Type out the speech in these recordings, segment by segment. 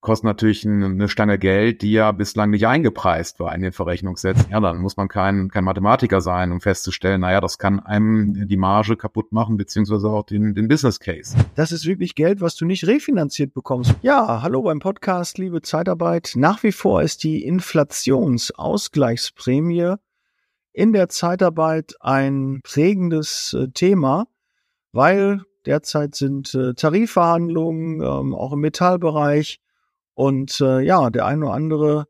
kostet natürlich eine Stange Geld, die ja bislang nicht eingepreist war in den Verrechnungssätzen. Ja, dann muss man kein, kein Mathematiker sein, um festzustellen, naja, das kann einem die Marge kaputt machen, beziehungsweise auch den, den Business Case. Das ist wirklich Geld, was du nicht refinanziert bekommst. Ja, hallo beim Podcast, liebe Zeitarbeit. Nach wie vor ist die Inflationsausgleichsprämie in der Zeitarbeit ein prägendes äh, Thema, weil derzeit sind äh, Tarifverhandlungen, ähm, auch im Metallbereich, und äh, ja, der ein oder andere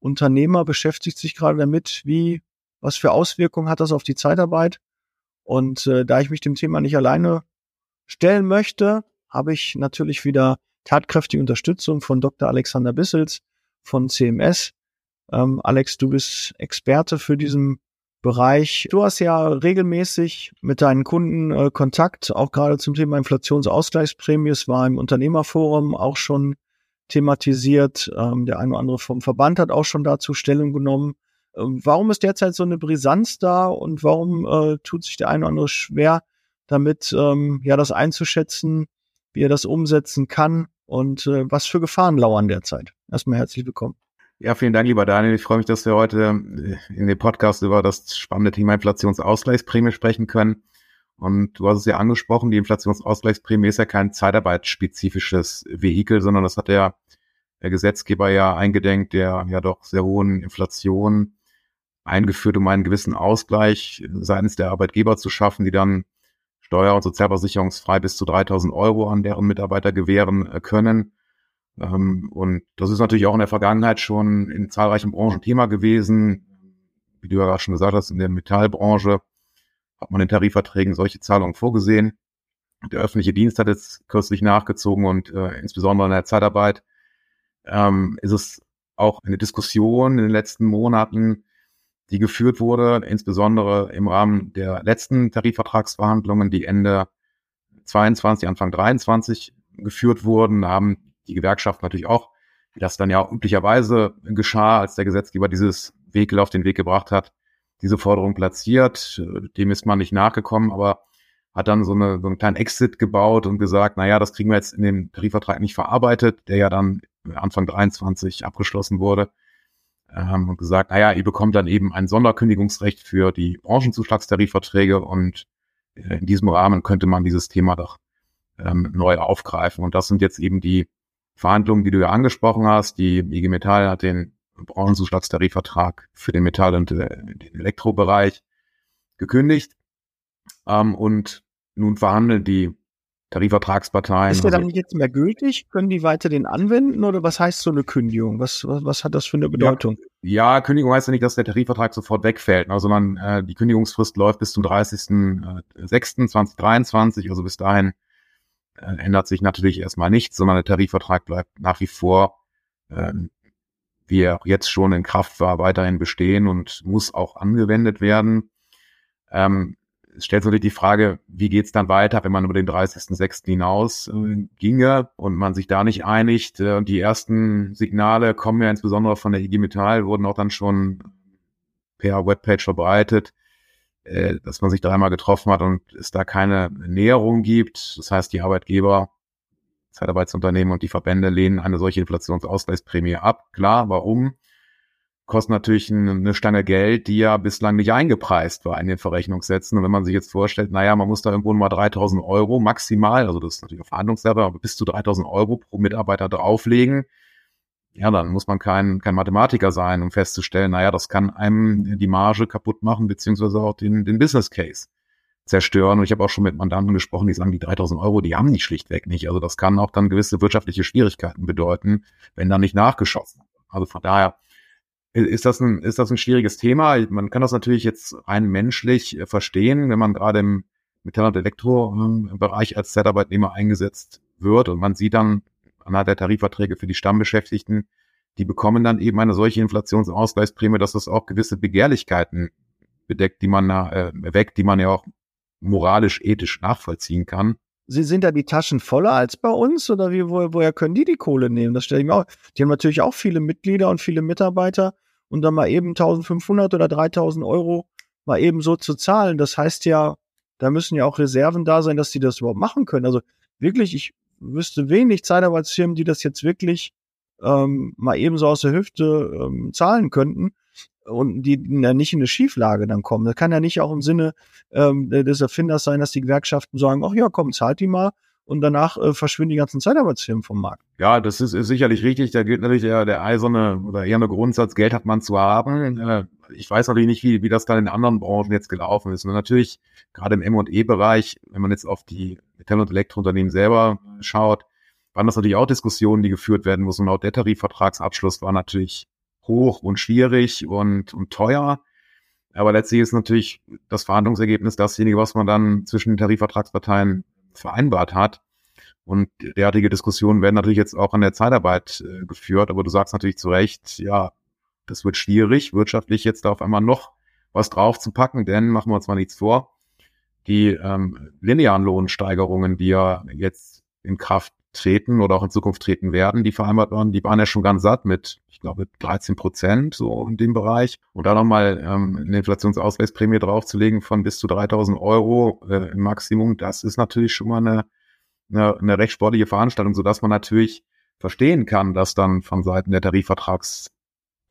Unternehmer beschäftigt sich gerade damit, wie, was für Auswirkungen hat das auf die Zeitarbeit. Und äh, da ich mich dem Thema nicht alleine stellen möchte, habe ich natürlich wieder tatkräftige Unterstützung von Dr. Alexander Bissels von CMS. Ähm, Alex, du bist Experte für diesen Bereich. Du hast ja regelmäßig mit deinen Kunden äh, Kontakt, auch gerade zum Thema Inflationsausgleichsprämie. Es war im Unternehmerforum auch schon thematisiert. Ähm, der eine oder andere vom Verband hat auch schon dazu Stellung genommen. Ähm, warum ist derzeit so eine Brisanz da und warum äh, tut sich der eine oder andere schwer, damit ähm, ja das einzuschätzen, wie er das umsetzen kann und äh, was für Gefahren lauern derzeit? Erstmal herzlich willkommen. Ja, vielen Dank, lieber Daniel. Ich freue mich, dass wir heute äh, in dem Podcast über das spannende Thema Inflationsausgleichsprämie sprechen können. Und du hast es ja angesprochen, die Inflationsausgleichsprämie ist ja kein zeitarbeitsspezifisches Vehikel, sondern das hat der, der Gesetzgeber ja eingedenkt, der ja doch sehr hohen Inflation eingeführt, um einen gewissen Ausgleich seitens der Arbeitgeber zu schaffen, die dann steuer- und sozialversicherungsfrei bis zu 3000 Euro an deren Mitarbeiter gewähren äh, können. Ähm, und das ist natürlich auch in der Vergangenheit schon in zahlreichen Branchen Thema gewesen. Wie du ja gerade schon gesagt hast, in der Metallbranche hat man in Tarifverträgen solche Zahlungen vorgesehen. Der öffentliche Dienst hat jetzt kürzlich nachgezogen und äh, insbesondere in der Zeitarbeit ähm, ist es auch eine Diskussion in den letzten Monaten, die geführt wurde, insbesondere im Rahmen der letzten Tarifvertragsverhandlungen, die Ende 22, Anfang 23 geführt wurden, haben die Gewerkschaften natürlich auch, wie das dann ja üblicherweise geschah, als der Gesetzgeber dieses Vehikel auf den Weg gebracht hat, diese Forderung platziert. Dem ist man nicht nachgekommen, aber hat dann so, eine, so einen kleinen Exit gebaut und gesagt, na ja, das kriegen wir jetzt in den Tarifvertrag nicht verarbeitet, der ja dann Anfang 23 abgeschlossen wurde. Ähm, und gesagt, na ja, ihr bekommt dann eben ein Sonderkündigungsrecht für die Branchenzuschlagstarifverträge und äh, in diesem Rahmen könnte man dieses Thema doch ähm, neu aufgreifen. Und das sind jetzt eben die Verhandlungen, die du ja angesprochen hast. Die IG Metall hat den Branchenzuschlagstarifvertrag für den Metall- und äh, den Elektrobereich gekündigt. Ähm, und nun verhandeln die Tarifvertragsparteien. Ist der dann also, jetzt mehr gültig? Können die weiter den anwenden oder was heißt so eine Kündigung? Was, was, was hat das für eine Bedeutung? Ja, ja, Kündigung heißt ja nicht, dass der Tarifvertrag sofort wegfällt, sondern äh, die Kündigungsfrist läuft bis zum 30.06.2023. Also bis dahin äh, ändert sich natürlich erstmal nichts, sondern der Tarifvertrag bleibt nach wie vor äh, wie er jetzt schon in Kraft war, weiterhin bestehen und muss auch angewendet werden. Ähm, es stellt sich natürlich die Frage, wie geht's dann weiter, wenn man über den 30.06. hinaus äh, ginge und man sich da nicht einigt. Äh, die ersten Signale kommen ja insbesondere von der IG Metall, wurden auch dann schon per Webpage verbreitet, äh, dass man sich dreimal getroffen hat und es da keine Näherung gibt. Das heißt, die Arbeitgeber Zeitarbeitsunternehmen und die Verbände lehnen eine solche Inflationsausgleichsprämie ab. Klar, warum? Kostet natürlich eine Stange Geld, die ja bislang nicht eingepreist war in den Verrechnungssätzen. Und wenn man sich jetzt vorstellt, naja, man muss da irgendwo mal 3000 Euro maximal, also das ist natürlich auf Verhandlungssache, aber bis zu 3000 Euro pro Mitarbeiter drauflegen, ja, dann muss man kein, kein Mathematiker sein, um festzustellen, naja, das kann einem die Marge kaputt machen, beziehungsweise auch den, den Business Case zerstören. Und ich habe auch schon mit Mandanten gesprochen, die sagen, die 3000 Euro, die haben die schlichtweg nicht. Also das kann auch dann gewisse wirtschaftliche Schwierigkeiten bedeuten, wenn dann nicht nachgeschossen. Also von daher ist das ein, ist das ein schwieriges Thema. Man kann das natürlich jetzt rein menschlich äh, verstehen, wenn man gerade im Metall- und Elektrobereich als Zeitarbeitnehmer eingesetzt wird und man sieht dann anhand der Tarifverträge für die Stammbeschäftigten, die bekommen dann eben eine solche Inflationsausgleichsprämie, dass das auch gewisse Begehrlichkeiten bedeckt, die man äh, weckt, die man ja auch moralisch, ethisch nachvollziehen kann. Sie sind da die Taschen voller als bei uns oder wie, wo, woher können die die Kohle nehmen? Das stelle ich mir auch. Die haben natürlich auch viele Mitglieder und viele Mitarbeiter und dann mal eben 1500 oder 3000 Euro mal eben so zu zahlen. Das heißt ja, da müssen ja auch Reserven da sein, dass die das überhaupt machen können. Also wirklich, ich wüsste wenig Zeitarbeitsfirmen, die das jetzt wirklich ähm, mal ebenso aus der Hüfte ähm, zahlen könnten und die ja nicht in eine Schieflage dann kommen. Das kann ja nicht auch im Sinne ähm, des Erfinders sein, dass die Gewerkschaften sagen, ach ja, komm, zahlt die mal und danach äh, verschwinden die ganzen Zeitarbeitsfirmen vom Markt. Ja, das ist, ist sicherlich richtig. Da gilt natürlich der, der eiserne oder eher eine Grundsatz, Geld hat man zu haben. Äh, ich weiß natürlich nicht, wie, wie das dann in anderen Branchen jetzt gelaufen ist. Und natürlich, gerade im M&E-Bereich, wenn man jetzt auf die Metall- und Elektrounternehmen selber schaut, waren das natürlich auch Diskussionen, die geführt werden mussten. Laut der Tarifvertragsabschluss war natürlich hoch und schwierig und, und teuer. Aber letztlich ist natürlich das Verhandlungsergebnis dasjenige, was man dann zwischen den Tarifvertragsparteien vereinbart hat. Und derartige Diskussionen werden natürlich jetzt auch an der Zeitarbeit äh, geführt. Aber du sagst natürlich zu Recht, ja, das wird schwierig, wirtschaftlich jetzt da auf einmal noch was drauf zu packen, denn machen wir uns mal nichts vor. Die ähm, linearen Lohnsteigerungen, die ja jetzt in Kraft treten oder auch in Zukunft treten werden, die vereinbart waren, die waren ja schon ganz satt mit, ich glaube, 13 Prozent so in dem Bereich. Und da nochmal ähm, eine Inflationsausgleichsprämie draufzulegen von bis zu 3000 Euro äh, im Maximum, das ist natürlich schon mal eine, eine, eine recht sportliche Veranstaltung, sodass man natürlich verstehen kann, dass dann von Seiten der Tarifvertrags,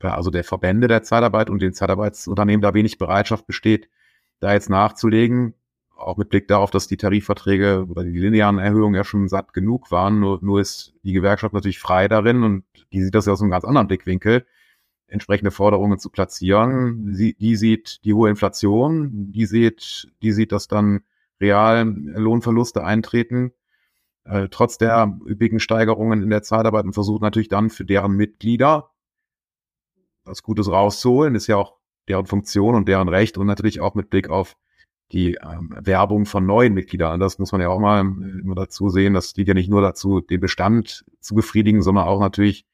also der Verbände der Zeitarbeit und den Zeitarbeitsunternehmen da wenig Bereitschaft besteht, da jetzt nachzulegen auch mit Blick darauf, dass die Tarifverträge oder die linearen Erhöhungen ja schon satt genug waren, nur, nur ist die Gewerkschaft natürlich frei darin und die sieht das ja aus einem ganz anderen Blickwinkel, entsprechende Forderungen zu platzieren. Sie, die sieht die hohe Inflation, die sieht, die sieht, dass dann real Lohnverluste eintreten, äh, trotz der üppigen Steigerungen in der Zeitarbeit und versucht natürlich dann für deren Mitglieder was Gutes rauszuholen, ist ja auch deren Funktion und deren Recht und natürlich auch mit Blick auf die ähm, Werbung von neuen Mitgliedern. Das muss man ja auch mal äh, immer dazu sehen. Das dient ja nicht nur dazu, den Bestand zu befriedigen, sondern auch natürlich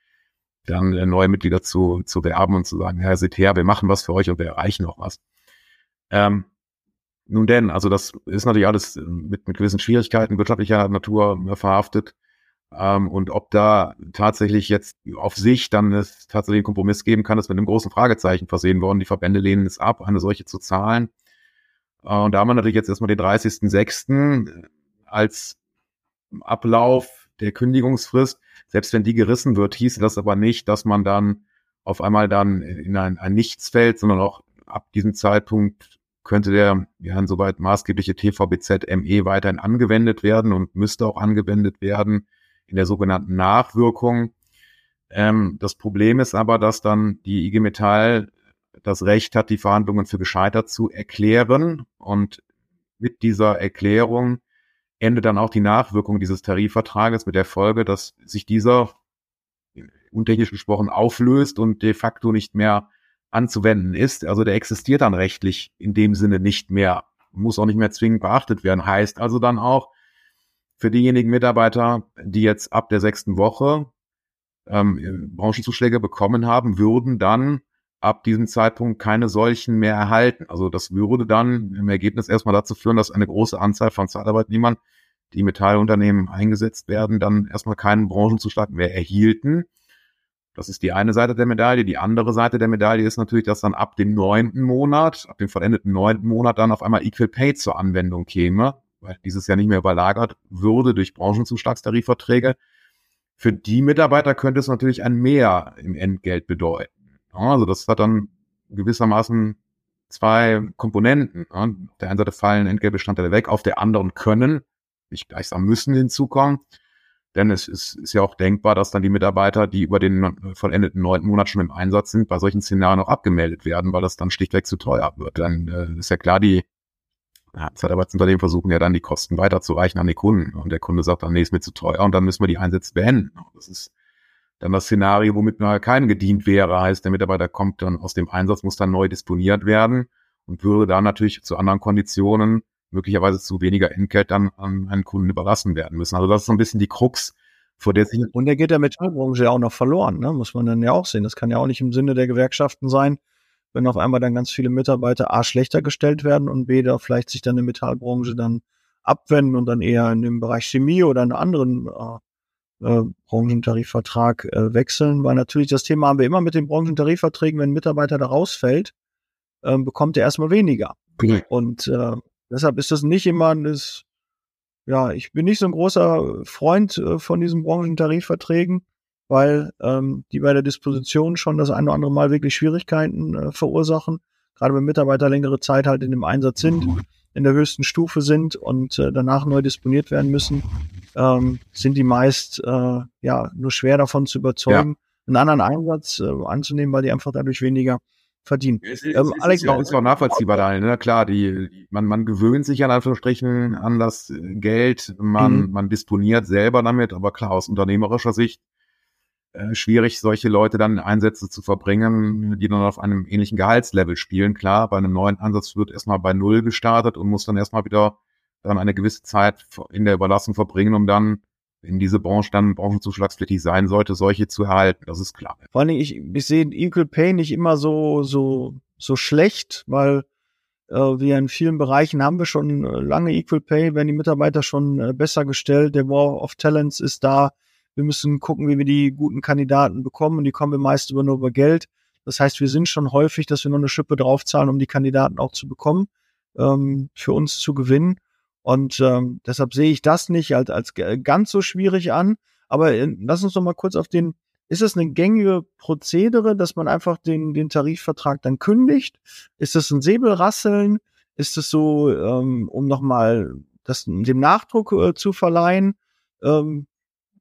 dann äh, neue Mitglieder zu, zu werben und zu sagen, Herr, seht her, wir machen was für euch und wir erreichen auch was. Ähm, nun denn, also das ist natürlich alles äh, mit, mit gewissen Schwierigkeiten wirtschaftlicher Natur äh, verhaftet. Ähm, und ob da tatsächlich jetzt auf sich dann es tatsächlich einen Kompromiss geben kann, ist mit einem großen Fragezeichen versehen worden. Die Verbände lehnen es ab, eine solche zu zahlen. Äh, und da haben wir natürlich jetzt erstmal den 30.06. als Ablauf der Kündigungsfrist. Selbst wenn die gerissen wird, hieße das aber nicht, dass man dann auf einmal dann in ein, ein Nichts fällt, sondern auch ab diesem Zeitpunkt könnte der ja insoweit maßgebliche TVBZ ME weiterhin angewendet werden und müsste auch angewendet werden in der sogenannten Nachwirkung. Ähm, das Problem ist aber, dass dann die IG Metall das Recht hat, die Verhandlungen für gescheitert zu erklären. Und mit dieser Erklärung endet dann auch die Nachwirkung dieses Tarifvertrages mit der Folge, dass sich dieser untechnisch gesprochen auflöst und de facto nicht mehr anzuwenden ist. Also der existiert dann rechtlich in dem Sinne nicht mehr, muss auch nicht mehr zwingend beachtet werden. Heißt also dann auch für diejenigen Mitarbeiter, die jetzt ab der sechsten Woche ähm, Branchenzuschläge bekommen haben, würden dann ab diesem Zeitpunkt keine solchen mehr erhalten. Also das würde dann im Ergebnis erstmal dazu führen, dass eine große Anzahl von Zeitarbeitnehmern, die Metallunternehmen eingesetzt werden, dann erstmal keinen Branchenzuschlag mehr erhielten. Das ist die eine Seite der Medaille. Die andere Seite der Medaille ist natürlich, dass dann ab dem neunten Monat, ab dem vollendeten neunten Monat dann auf einmal Equal Pay zur Anwendung käme, weil dieses ja nicht mehr überlagert würde durch Branchenzuschlagstarifverträge. Für die Mitarbeiter könnte es natürlich ein Mehr im Entgelt bedeuten. Also das hat dann gewissermaßen zwei Komponenten. Auf der einen Seite fallen Entgeltbestandteile weg, auf der anderen können, nicht gleichsam müssen hinzukommen. Denn es ist, ist ja auch denkbar, dass dann die Mitarbeiter, die über den vollendeten neunten Monat schon im Einsatz sind, bei solchen Szenarien auch abgemeldet werden, weil das dann schlichtweg zu teuer wird. Dann äh, ist ja klar, die ja, Zeitarbeitsunternehmen versuchen ja dann die Kosten weiterzureichen an die Kunden. Und der Kunde sagt dann, nee, ist mir zu teuer und dann müssen wir die Einsätze beenden. Das ist dann das Szenario, womit mal keinem gedient wäre, heißt, der Mitarbeiter kommt dann aus dem Einsatz, muss dann neu disponiert werden und würde dann natürlich zu anderen Konditionen, möglicherweise zu weniger Entgelt, dann an einen Kunden überlassen werden müssen. Also das ist so ein bisschen die Krux, vor der sich... Und der geht der Metallbranche ja auch noch verloren, ne? muss man dann ja auch sehen. Das kann ja auch nicht im Sinne der Gewerkschaften sein, wenn auf einmal dann ganz viele Mitarbeiter A schlechter gestellt werden und B da vielleicht sich dann die Metallbranche dann abwenden und dann eher in dem Bereich Chemie oder in anderen äh, äh, Branchentarifvertrag äh, wechseln, weil natürlich das Thema haben wir immer mit den Branchentarifverträgen, wenn ein Mitarbeiter da rausfällt, äh, bekommt er erstmal weniger. Genau. Und äh, deshalb ist das nicht immer das, ja, ich bin nicht so ein großer Freund äh, von diesen Branchentarifverträgen, weil ähm, die bei der Disposition schon das eine oder andere Mal wirklich Schwierigkeiten äh, verursachen, gerade wenn Mitarbeiter längere Zeit halt in dem Einsatz sind, in der höchsten Stufe sind und äh, danach neu disponiert werden müssen, ähm, sind die meist äh, ja nur schwer davon zu überzeugen, ja. einen anderen Einsatz äh, anzunehmen, weil die einfach dadurch weniger verdienen. Es ist, ähm, es Alex, ist, ja, ist auch nachvollziehbar, Daniel. Ne? Klar, die, man, man gewöhnt sich an Anführungsstrichen an das Geld, man, mhm. man disponiert selber damit, aber klar, aus unternehmerischer Sicht äh, schwierig, solche Leute dann Einsätze zu verbringen, die dann auf einem ähnlichen Gehaltslevel spielen. Klar, bei einem neuen Ansatz wird erstmal bei Null gestartet und muss dann erstmal wieder dann eine gewisse Zeit in der Überlassung verbringen, um dann in diese Branche dann branchenzuschlagspflichtig sein sollte, solche zu erhalten. Das ist klar. Vor allen Dingen, ich, ich sehe Equal Pay nicht immer so, so, so schlecht, weil äh, wir in vielen Bereichen haben wir schon äh, lange Equal Pay, werden die Mitarbeiter schon äh, besser gestellt. Der War of Talents ist da. Wir müssen gucken, wie wir die guten Kandidaten bekommen und die kommen wir meist über nur über Geld. Das heißt, wir sind schon häufig, dass wir noch eine Schippe draufzahlen, um die Kandidaten auch zu bekommen, ähm, für uns zu gewinnen. Und ähm, deshalb sehe ich das nicht als, als ganz so schwierig an. Aber äh, lass uns doch mal kurz auf den, ist es eine gängige Prozedere, dass man einfach den, den Tarifvertrag dann kündigt? Ist das ein Säbelrasseln? Ist es so, ähm, um nochmal das, dem Nachdruck äh, zu verleihen? Ähm,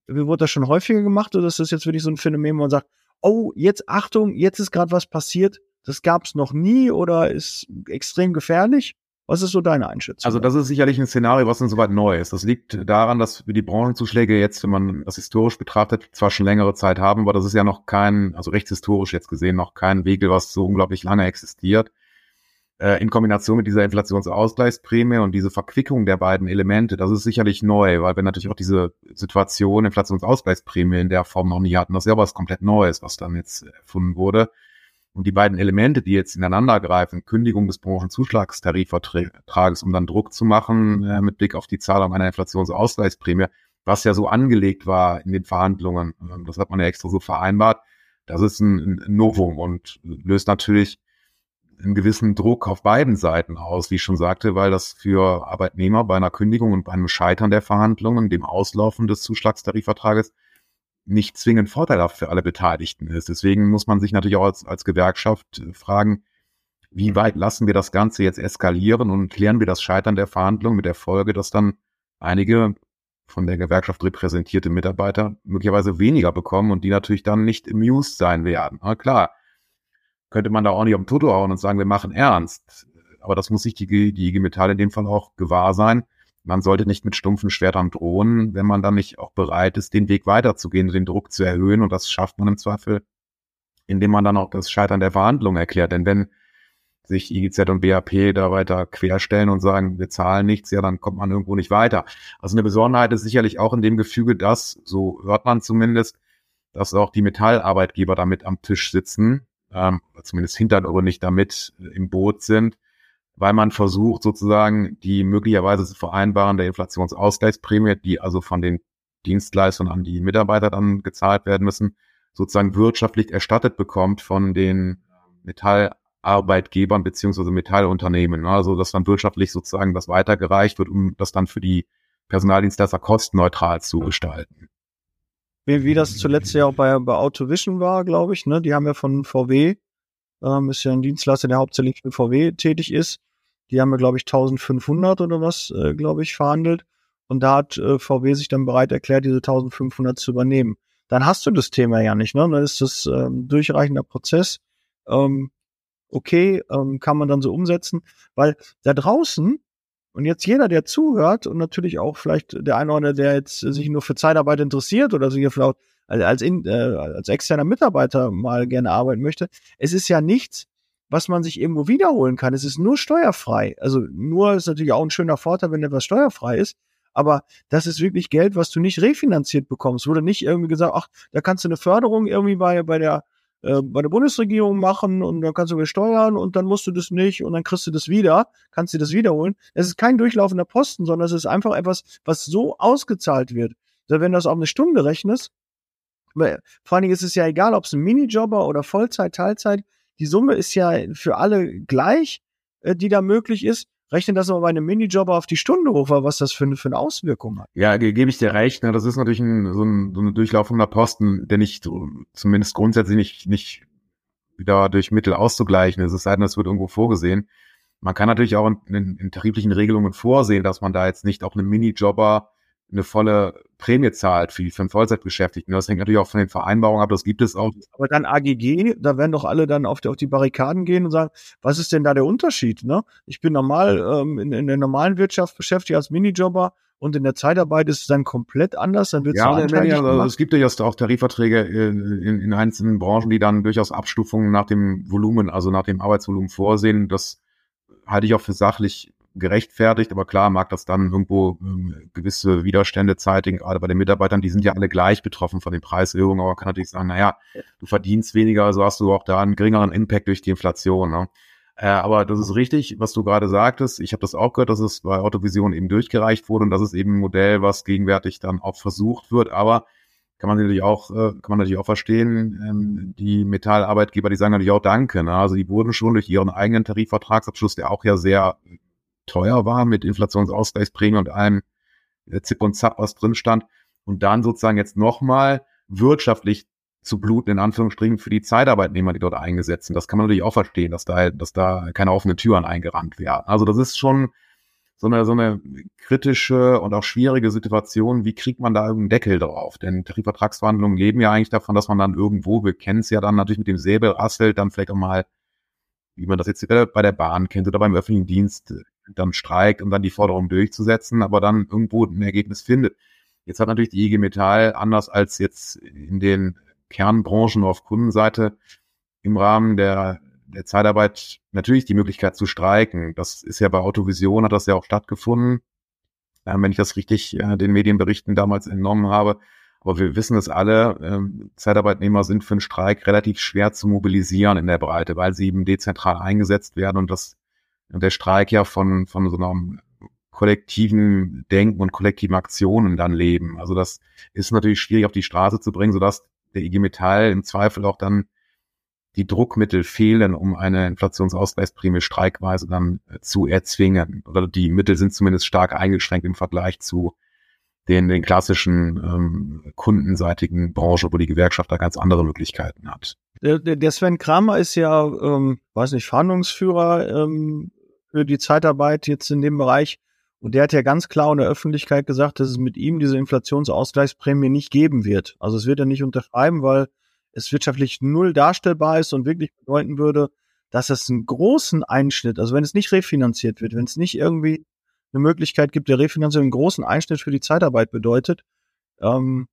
wurde das schon häufiger gemacht oder ist das jetzt wirklich so ein Phänomen, wo man sagt, oh, jetzt Achtung, jetzt ist gerade was passiert, das gab es noch nie oder ist extrem gefährlich? Was ist so deine Einschätzung? Also das ist sicherlich ein Szenario, was insoweit neu ist. Das liegt daran, dass wir die Branchenzuschläge jetzt, wenn man das historisch betrachtet, zwar schon längere Zeit haben, aber das ist ja noch kein, also rechtshistorisch jetzt gesehen, noch kein Wegel, was so unglaublich lange existiert. Äh, in Kombination mit dieser Inflationsausgleichsprämie und diese Verquickung der beiden Elemente, das ist sicherlich neu, weil wir natürlich auch diese Situation Inflationsausgleichsprämie in der Form noch nie hatten. Das ist ja was komplett Neues, was dann jetzt erfunden wurde. Und die beiden Elemente, die jetzt ineinander greifen, Kündigung des Branchenzuschlagstarifvertrages, um dann Druck zu machen äh, mit Blick auf die Zahlung einer Inflationsausgleichsprämie, was ja so angelegt war in den Verhandlungen, ähm, das hat man ja extra so vereinbart, das ist ein, ein Novum und löst natürlich einen gewissen Druck auf beiden Seiten aus, wie ich schon sagte, weil das für Arbeitnehmer bei einer Kündigung und bei einem Scheitern der Verhandlungen, dem Auslaufen des Zuschlagstarifvertrages, nicht zwingend vorteilhaft für alle Beteiligten ist. Deswegen muss man sich natürlich auch als, als Gewerkschaft äh, fragen, wie weit lassen wir das Ganze jetzt eskalieren und klären wir das Scheitern der Verhandlungen mit der Folge, dass dann einige von der Gewerkschaft repräsentierte Mitarbeiter möglicherweise weniger bekommen und die natürlich dann nicht amused sein werden. Na klar, könnte man da auch nicht den Toto hauen und sagen, wir machen ernst. Aber das muss sich die, die IG Metall in dem Fall auch gewahr sein, man sollte nicht mit stumpfen Schwertern drohen, wenn man dann nicht auch bereit ist, den Weg weiterzugehen, den Druck zu erhöhen. Und das schafft man im Zweifel, indem man dann auch das Scheitern der Verhandlungen erklärt. Denn wenn sich IGZ und BAP da weiter querstellen und sagen, wir zahlen nichts, ja, dann kommt man irgendwo nicht weiter. Also eine Besonderheit ist sicherlich auch in dem Gefüge, dass, so hört man zumindest, dass auch die Metallarbeitgeber damit am Tisch sitzen, ähm, zumindest hintergründig damit im Boot sind weil man versucht sozusagen die möglicherweise zu vereinbaren der Inflationsausgleichsprämie, die also von den Dienstleistern an die Mitarbeiter dann gezahlt werden müssen, sozusagen wirtschaftlich erstattet bekommt von den Metallarbeitgebern beziehungsweise Metallunternehmen. Also dass dann wirtschaftlich sozusagen das weitergereicht wird, um das dann für die Personaldienstleister kostenneutral zu gestalten. Wie, wie das zuletzt ja auch bei, bei Autovision war, glaube ich, ne? Die haben ja von VW ähm, ist ja ein Dienstleister, der hauptsächlich für VW tätig ist. Die haben ja, glaube ich, 1500 oder was, äh, glaube ich, verhandelt. Und da hat äh, VW sich dann bereit erklärt, diese 1500 zu übernehmen. Dann hast du das Thema ja nicht, ne? Dann ist das ähm, durchreichender Prozess. Ähm, okay, ähm, kann man dann so umsetzen, weil da draußen und jetzt jeder, der zuhört und natürlich auch vielleicht der eine oder andere, der jetzt sich nur für Zeitarbeit interessiert oder sich vielleicht als, in, äh, als externer Mitarbeiter mal gerne arbeiten möchte, es ist ja nichts, was man sich irgendwo wiederholen kann. Es ist nur steuerfrei. Also nur ist natürlich auch ein schöner Vorteil, wenn etwas steuerfrei ist. Aber das ist wirklich Geld, was du nicht refinanziert bekommst. Wurde nicht irgendwie gesagt, ach, da kannst du eine Förderung irgendwie bei, bei der äh, bei der Bundesregierung machen und dann kannst du besteuern und dann musst du das nicht und dann kriegst du das wieder, kannst du das wiederholen. Es ist kein durchlaufender Posten, sondern es ist einfach etwas, was so ausgezahlt wird. Also wenn du das auf eine Stunde rechnest, vor allen Dingen ist es ja egal, ob es ein Minijobber oder Vollzeit, Teilzeit, die Summe ist ja für alle gleich, äh, die da möglich ist. Rechne das mal bei einem Minijobber auf die Stunde hoch, was das für für eine Auswirkung hat. Ja, ge gebe ich dir recht. Ne? Das ist natürlich ein, so, ein, so ein durchlaufender Posten, der nicht zumindest grundsätzlich nicht, nicht wieder durch Mittel auszugleichen ist, es sei denn, das wird irgendwo vorgesehen. Man kann natürlich auch in, in, in tariflichen Regelungen vorsehen, dass man da jetzt nicht auch einem Minijobber eine volle Prämie zahlt für, für einen Vollzeitbeschäftigten. Das hängt natürlich auch von den Vereinbarungen ab, das gibt es auch. Aber dann AGG, da werden doch alle dann auf die, auf die Barrikaden gehen und sagen, was ist denn da der Unterschied? Ne? Ich bin normal ähm, in, in der normalen Wirtschaft beschäftigt als Minijobber und in der Zeitarbeit ist es dann komplett anders, dann wird ja, ja, ja also es gibt ja auch Tarifverträge in, in einzelnen Branchen, die dann durchaus Abstufungen nach dem Volumen, also nach dem Arbeitsvolumen vorsehen. Das halte ich auch für sachlich gerechtfertigt, aber klar mag das dann irgendwo ähm, gewisse Widerstände zeitigen, gerade bei den Mitarbeitern, die sind ja alle gleich betroffen von den Preiserhöhungen, aber man kann natürlich sagen, naja, du verdienst weniger, also hast du auch da einen geringeren Impact durch die Inflation. Ne? Äh, aber das ist richtig, was du gerade sagtest. Ich habe das auch gehört, dass es bei Autovision eben durchgereicht wurde und das ist eben ein Modell, was gegenwärtig dann auch versucht wird, aber kann man natürlich auch, äh, kann man natürlich auch verstehen, ähm, die Metallarbeitgeber, die sagen natürlich auch Danke. Ne? Also die wurden schon durch ihren eigenen Tarifvertragsabschluss, der auch ja sehr teuer war mit Inflationsausgleichsprämie und allem äh, Zip und Zap, was drin stand. Und dann sozusagen jetzt nochmal wirtschaftlich zu bluten, in Anführungsstrichen, für die Zeitarbeitnehmer, die dort eingesetzt sind. Das kann man natürlich auch verstehen, dass da, dass da keine offenen Türen eingerannt werden. Also das ist schon so eine, so eine kritische und auch schwierige Situation. Wie kriegt man da irgendeinen Deckel drauf? Denn Tarifvertragsverhandlungen leben ja eigentlich davon, dass man dann irgendwo, wir kennen es ja dann natürlich mit dem Säbel rasselt, dann vielleicht auch mal, wie man das jetzt bei der Bahn kennt oder beim öffentlichen Dienst, dann streikt, um dann die Forderung durchzusetzen, aber dann irgendwo ein Ergebnis findet. Jetzt hat natürlich die IG Metall, anders als jetzt in den Kernbranchen auf Kundenseite, im Rahmen der, der Zeitarbeit natürlich die Möglichkeit zu streiken. Das ist ja bei Autovision, hat das ja auch stattgefunden, äh, wenn ich das richtig äh, den Medienberichten damals entnommen habe. Aber wir wissen es alle, äh, Zeitarbeitnehmer sind für einen Streik relativ schwer zu mobilisieren in der Breite, weil sie eben dezentral eingesetzt werden und das der Streik ja von, von so einem kollektiven Denken und kollektiven Aktionen dann leben. Also das ist natürlich schwierig auf die Straße zu bringen, sodass der IG Metall im Zweifel auch dann die Druckmittel fehlen, um eine Inflationsausgleichsprämie streikweise dann äh, zu erzwingen. Oder die Mittel sind zumindest stark eingeschränkt im Vergleich zu den, den klassischen ähm, kundenseitigen Branchen, wo die Gewerkschaft da ganz andere Möglichkeiten hat. Der, der Sven Kramer ist ja, ähm, weiß nicht, Verhandlungsführer ähm, für die Zeitarbeit jetzt in dem Bereich. Und der hat ja ganz klar in der Öffentlichkeit gesagt, dass es mit ihm diese Inflationsausgleichsprämie nicht geben wird. Also es wird er nicht unterschreiben, weil es wirtschaftlich null darstellbar ist und wirklich bedeuten würde, dass es einen großen Einschnitt, also wenn es nicht refinanziert wird, wenn es nicht irgendwie eine Möglichkeit gibt, der Refinanzierung einen großen Einschnitt für die Zeitarbeit bedeutet. Ähm,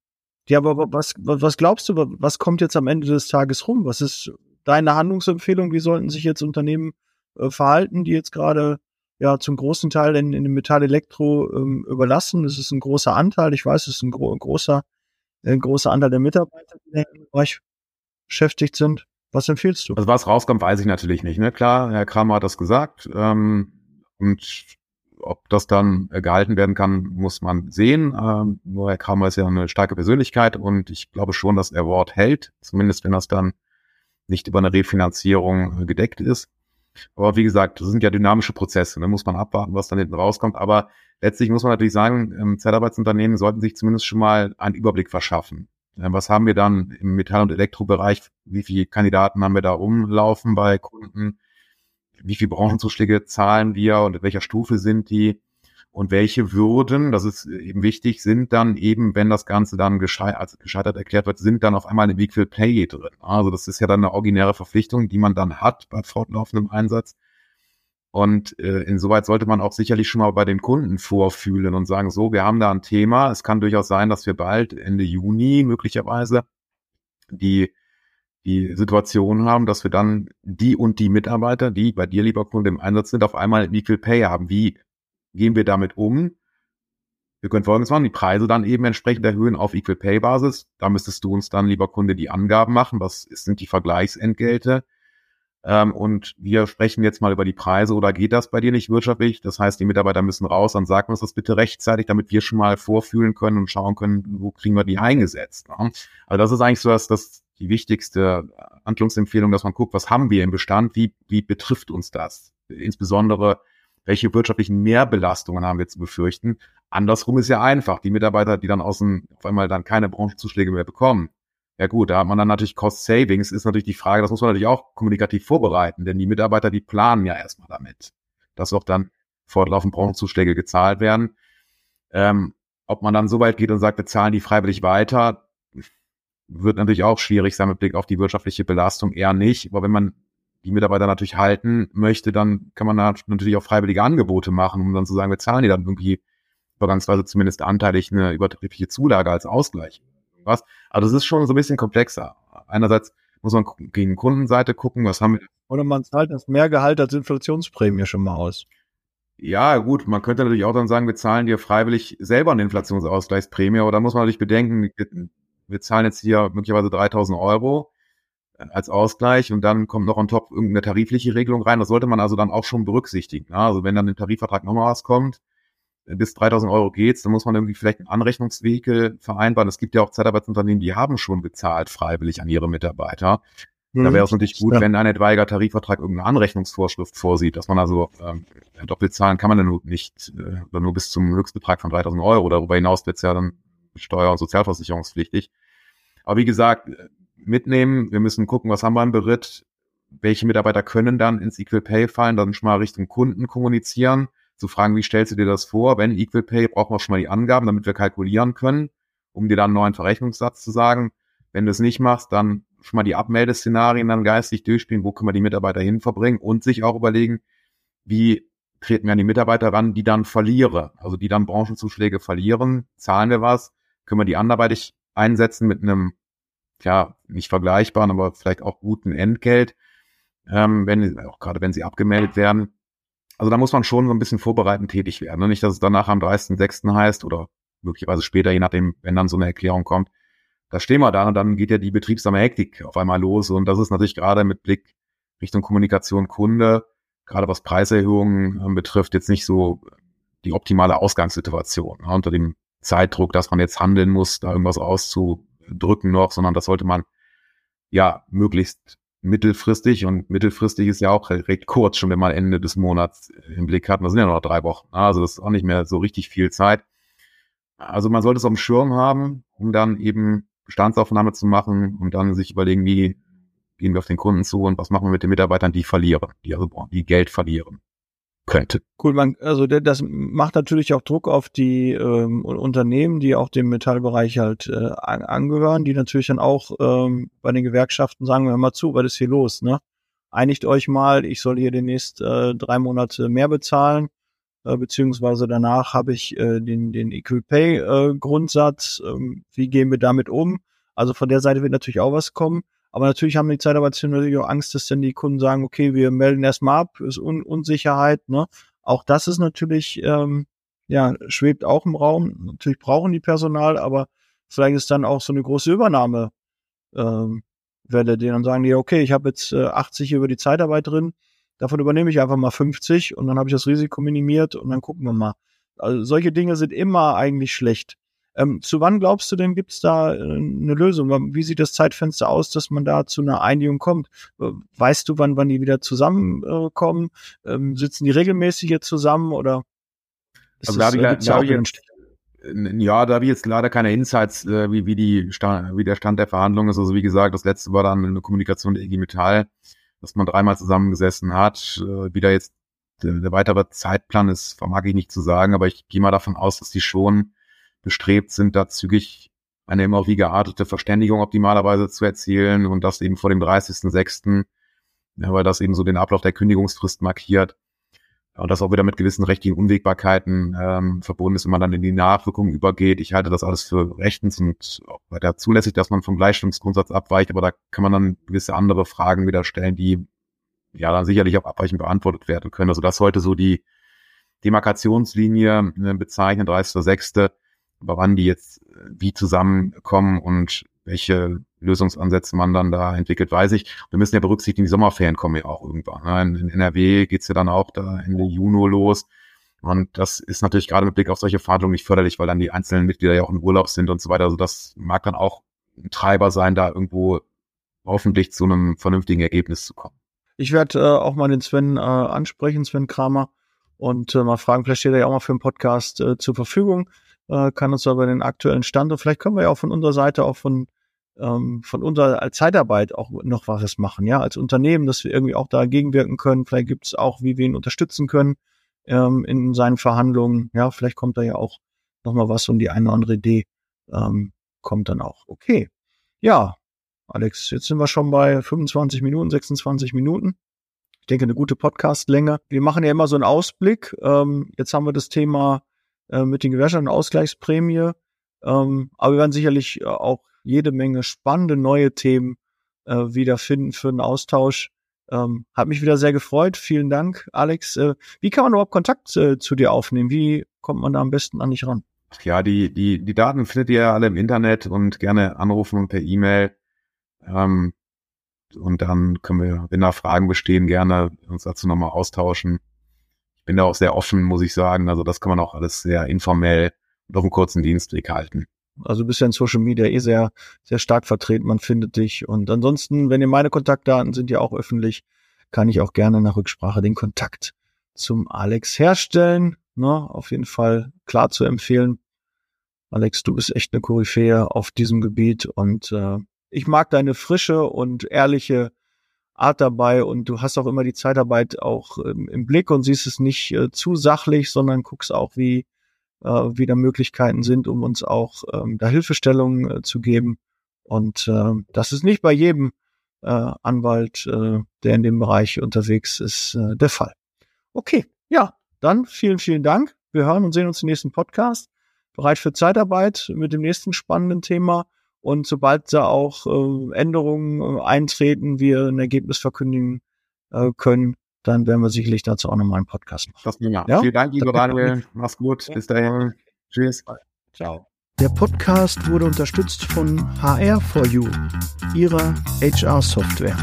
ja, aber was, was glaubst du, was kommt jetzt am Ende des Tages rum? Was ist deine Handlungsempfehlung? Wie sollten sich jetzt Unternehmen äh, verhalten, die jetzt gerade ja zum großen Teil in, in dem Metall-Elektro ähm, überlassen? Das ist ein großer Anteil. Ich weiß, es ist ein gro großer, ein großer Anteil der Mitarbeiter, die im Bereich beschäftigt sind. Was empfiehlst du? Also was rauskommt, weiß ich natürlich nicht. Ne? Klar, Herr Kramer hat das gesagt. Ähm, und ob das dann äh, gehalten werden kann, muss man sehen. Ähm, nur Herr Kramer ist ja eine starke Persönlichkeit und ich glaube schon, dass er Wort hält, zumindest wenn das dann nicht über eine Refinanzierung äh, gedeckt ist. Aber wie gesagt, das sind ja dynamische Prozesse. Da ne? muss man abwarten, was dann hinten rauskommt. Aber letztlich muss man natürlich sagen, ähm, Zeitarbeitsunternehmen sollten sich zumindest schon mal einen Überblick verschaffen. Ähm, was haben wir dann im Metall- und Elektrobereich? Wie viele Kandidaten haben wir da umlaufen bei Kunden? Wie viel Branchenzuschläge zahlen wir und in welcher Stufe sind die und welche würden, das ist eben wichtig, sind dann eben, wenn das Ganze dann gescheit, als gescheitert erklärt wird, sind dann auf einmal im Equal Pay drin. Also das ist ja dann eine originäre Verpflichtung, die man dann hat bei fortlaufendem Einsatz. Und äh, insoweit sollte man auch sicherlich schon mal bei den Kunden vorfühlen und sagen, so, wir haben da ein Thema. Es kann durchaus sein, dass wir bald Ende Juni möglicherweise die die Situation haben, dass wir dann die und die Mitarbeiter, die bei dir, lieber Kunde, im Einsatz sind, auf einmal Equal Pay haben. Wie gehen wir damit um? Wir können folgendes machen, die Preise dann eben entsprechend erhöhen auf Equal Pay Basis. Da müsstest du uns dann, lieber Kunde, die Angaben machen. Was sind die Vergleichsentgelte? Ähm, und wir sprechen jetzt mal über die Preise oder geht das bei dir nicht wirtschaftlich? Das heißt, die Mitarbeiter müssen raus, dann sag uns das bitte rechtzeitig, damit wir schon mal vorfühlen können und schauen können, wo kriegen wir die eingesetzt. Ne? Also das ist eigentlich so das, das die wichtigste Handlungsempfehlung, dass man guckt, was haben wir im Bestand, wie, wie betrifft uns das? Insbesondere welche wirtschaftlichen Mehrbelastungen haben wir zu befürchten. Andersrum ist ja einfach. Die Mitarbeiter, die dann außen auf einmal dann keine Branchenzuschläge mehr bekommen. Ja gut, da hat man dann natürlich Cost Savings, ist natürlich die Frage, das muss man natürlich auch kommunikativ vorbereiten, denn die Mitarbeiter, die planen ja erstmal damit, dass auch dann fortlaufend Branchenzuschläge gezahlt werden. Ähm, ob man dann so weit geht und sagt, wir zahlen die freiwillig weiter, wird natürlich auch schwierig sein mit Blick auf die wirtschaftliche Belastung, eher nicht. Aber wenn man die Mitarbeiter natürlich halten möchte, dann kann man natürlich auch freiwillige Angebote machen, um dann zu sagen, wir zahlen die dann irgendwie übergangsweise zumindest anteilig eine übertarifliche Zulage als Ausgleich. Was? Also das ist schon so ein bisschen komplexer. Einerseits muss man gegen Kundenseite gucken, was haben wir. Oder man zahlt das Mehrgehalt als Inflationsprämie schon mal aus. Ja, gut, man könnte natürlich auch dann sagen, wir zahlen dir freiwillig selber eine Inflationsausgleichsprämie, aber da muss man natürlich bedenken, wir zahlen jetzt hier möglicherweise 3000 Euro äh, als Ausgleich und dann kommt noch on top irgendeine tarifliche Regelung rein. Das sollte man also dann auch schon berücksichtigen. Also wenn dann im Tarifvertrag nochmal was kommt, äh, bis 3000 Euro geht's, dann muss man irgendwie vielleicht einen Anrechnungsvehikel vereinbaren. Es gibt ja auch Zeitarbeitsunternehmen, die haben schon bezahlt freiwillig an ihre Mitarbeiter. Da mhm. wäre es natürlich gut, ja. wenn ein etwaiger Tarifvertrag irgendeine Anrechnungsvorschrift vorsieht, dass man also ähm, doppelt zahlen kann man dann nur nicht, äh, oder nur bis zum Höchstbetrag von 3000 Euro. Darüber hinaus wird's ja dann steuer- und sozialversicherungspflichtig. Aber wie gesagt, mitnehmen, wir müssen gucken, was haben wir im Beritt, welche Mitarbeiter können dann ins Equal Pay fallen, dann schon mal Richtung Kunden kommunizieren, zu fragen, wie stellst du dir das vor? Wenn Equal Pay, brauchen wir schon mal die Angaben, damit wir kalkulieren können, um dir dann einen neuen Verrechnungssatz zu sagen. Wenn du es nicht machst, dann schon mal die Abmeldeszenarien dann geistig durchspielen, wo können wir die Mitarbeiter hin verbringen und sich auch überlegen, wie treten wir an die Mitarbeiter ran, die dann verlieren, also die dann Branchenzuschläge verlieren, zahlen wir was, können wir die anderweitig einsetzen mit einem, ja, nicht vergleichbaren, aber vielleicht auch guten Entgelt, ähm, wenn, auch gerade wenn sie abgemeldet werden. Also da muss man schon so ein bisschen vorbereitend tätig werden. Ne? Nicht, dass es danach am 30.06. heißt oder möglicherweise später, je nachdem, wenn dann so eine Erklärung kommt. Da stehen wir da und dann geht ja die betriebsame Hektik auf einmal los. Und das ist natürlich gerade mit Blick Richtung Kommunikation Kunde, gerade was Preiserhöhungen äh, betrifft, jetzt nicht so die optimale Ausgangssituation. Ne? Unter dem Zeitdruck, dass man jetzt handeln muss, da irgendwas auszudrücken noch, sondern das sollte man ja möglichst mittelfristig und mittelfristig ist ja auch recht kurz, schon wenn man Ende des Monats im Blick hat. Das sind ja noch drei Wochen. Also das ist auch nicht mehr so richtig viel Zeit. Also man sollte es auf dem Schirm haben, um dann eben Bestandsaufnahme zu machen und dann sich überlegen, wie gehen wir auf den Kunden zu und was machen wir mit den Mitarbeitern, die verlieren, die also die Geld verlieren könnte. Cool, man, also das macht natürlich auch Druck auf die ähm, Unternehmen, die auch dem Metallbereich halt äh, angehören, die natürlich dann auch ähm, bei den Gewerkschaften sagen, wir mal zu, was ist hier los, ne? Einigt euch mal, ich soll hier demnächst äh, drei Monate mehr bezahlen, äh, beziehungsweise danach habe ich äh, den, den Equal Pay äh, Grundsatz. Äh, wie gehen wir damit um? Also von der Seite wird natürlich auch was kommen. Aber natürlich haben die Zeitarbeitsfirmen natürlich auch Angst, dass dann die Kunden sagen, okay, wir melden erstmal ab, ist Un Unsicherheit, ne? Auch das ist natürlich, ähm, ja, schwebt auch im Raum. Natürlich brauchen die Personal, aber vielleicht ist dann auch so eine große Übernahme ähm, Welle, die dann sagen die, okay, ich habe jetzt äh, 80 über die Zeitarbeit drin, davon übernehme ich einfach mal 50 und dann habe ich das Risiko minimiert und dann gucken wir mal. Also solche Dinge sind immer eigentlich schlecht. Ähm, zu wann glaubst du denn, gibt es da äh, eine Lösung? Wie sieht das Zeitfenster aus, dass man da zu einer Einigung kommt? Äh, weißt du, wann, wann die wieder zusammenkommen? Äh, ähm, sitzen die regelmäßig hier zusammen oder ist also das, da habe ich, jetzt, ja, da habe ich jetzt leider keine Insights, äh, wie, wie, die wie der Stand der Verhandlungen ist. Also wie gesagt, das letzte war dann eine Kommunikation der IG Metall, dass man dreimal zusammengesessen hat. Äh, wie da jetzt der, der weitere Zeitplan ist, vermag ich nicht zu sagen, aber ich gehe mal davon aus, dass die schon bestrebt sind, da zügig eine immer wie geartete Verständigung optimalerweise zu erzielen und das eben vor dem 30.06., ja, weil das eben so den Ablauf der Kündigungsfrist markiert und das auch wieder mit gewissen rechtlichen Unwägbarkeiten ähm, verbunden ist, wenn man dann in die Nachwirkungen übergeht. Ich halte das alles für rechtens und auch weiter zulässig, dass man vom Gleichstellungsgrundsatz abweicht, aber da kann man dann gewisse andere Fragen wieder stellen, die ja dann sicherlich auch abweichend beantwortet werden können. Also das sollte so die Demarkationslinie äh, bezeichnen, 30.06., aber wann die jetzt wie zusammenkommen und welche Lösungsansätze man dann da entwickelt, weiß ich. Wir müssen ja berücksichtigen, die Sommerferien kommen ja auch irgendwann. Ne? In, NRW geht's ja dann auch da Ende Juni los. Und das ist natürlich gerade mit Blick auf solche Verhandlungen nicht förderlich, weil dann die einzelnen Mitglieder ja auch in Urlaub sind und so weiter. Also das mag dann auch ein Treiber sein, da irgendwo hoffentlich zu einem vernünftigen Ergebnis zu kommen. Ich werde äh, auch mal den Sven äh, ansprechen, Sven Kramer, und äh, mal fragen, vielleicht steht er ja auch mal für einen Podcast äh, zur Verfügung, äh, kann uns aber den aktuellen Stand und vielleicht können wir ja auch von unserer Seite, auch von ähm, von unserer Zeitarbeit auch noch was machen, ja, als Unternehmen, dass wir irgendwie auch da gegenwirken können. Vielleicht gibt es auch, wie wir ihn unterstützen können ähm, in seinen Verhandlungen. Ja, vielleicht kommt da ja auch noch mal was und die eine oder andere Idee ähm, kommt dann auch. Okay, ja, Alex, jetzt sind wir schon bei 25 Minuten, 26 Minuten. Ich denke, eine gute Podcastlänge. Wir machen ja immer so einen Ausblick. Ähm, jetzt haben wir das Thema äh, mit den Gewerkschaften Ausgleichsprämie. Ähm, aber wir werden sicherlich äh, auch jede Menge spannende neue Themen äh, wiederfinden für einen Austausch. Ähm, hat mich wieder sehr gefreut. Vielen Dank, Alex. Äh, wie kann man überhaupt Kontakt äh, zu dir aufnehmen? Wie kommt man da am besten an dich ran? Ja, die, die, die Daten findet ihr alle im Internet und gerne anrufen und per E-Mail. Ähm, und dann können wir, wenn da Fragen bestehen, gerne uns dazu nochmal austauschen. Ich bin da auch sehr offen, muss ich sagen. Also das kann man auch alles sehr informell und auf einem kurzen Dienstweg halten. Also bist ja in Social Media eh sehr, sehr stark vertreten. Man findet dich. Und ansonsten, wenn ihr meine Kontaktdaten sind ja auch öffentlich, kann ich auch gerne nach Rücksprache den Kontakt zum Alex herstellen. Ne, auf jeden Fall klar zu empfehlen. Alex, du bist echt eine Koryphäe auf diesem Gebiet und äh, ich mag deine frische und ehrliche Art dabei und du hast auch immer die Zeitarbeit auch ähm, im Blick und siehst es nicht äh, zu sachlich, sondern guckst auch, wie, äh, wie da Möglichkeiten sind, um uns auch ähm, da Hilfestellungen äh, zu geben. Und äh, das ist nicht bei jedem äh, Anwalt, äh, der in dem Bereich unterwegs ist, äh, der Fall. Okay, ja, dann vielen, vielen Dank. Wir hören und sehen uns im nächsten Podcast. Bereit für Zeitarbeit mit dem nächsten spannenden Thema. Und sobald da auch äh, Änderungen äh, eintreten, wir ein Ergebnis verkündigen äh, können, dann werden wir sicherlich dazu auch nochmal einen Podcast machen. Das ja. ja? Vielen Dank, lieber Daniel. Mach's gut. Bis dahin. Tschüss. Ciao. Der Podcast wurde unterstützt von HR4U, ihrer HR-Software.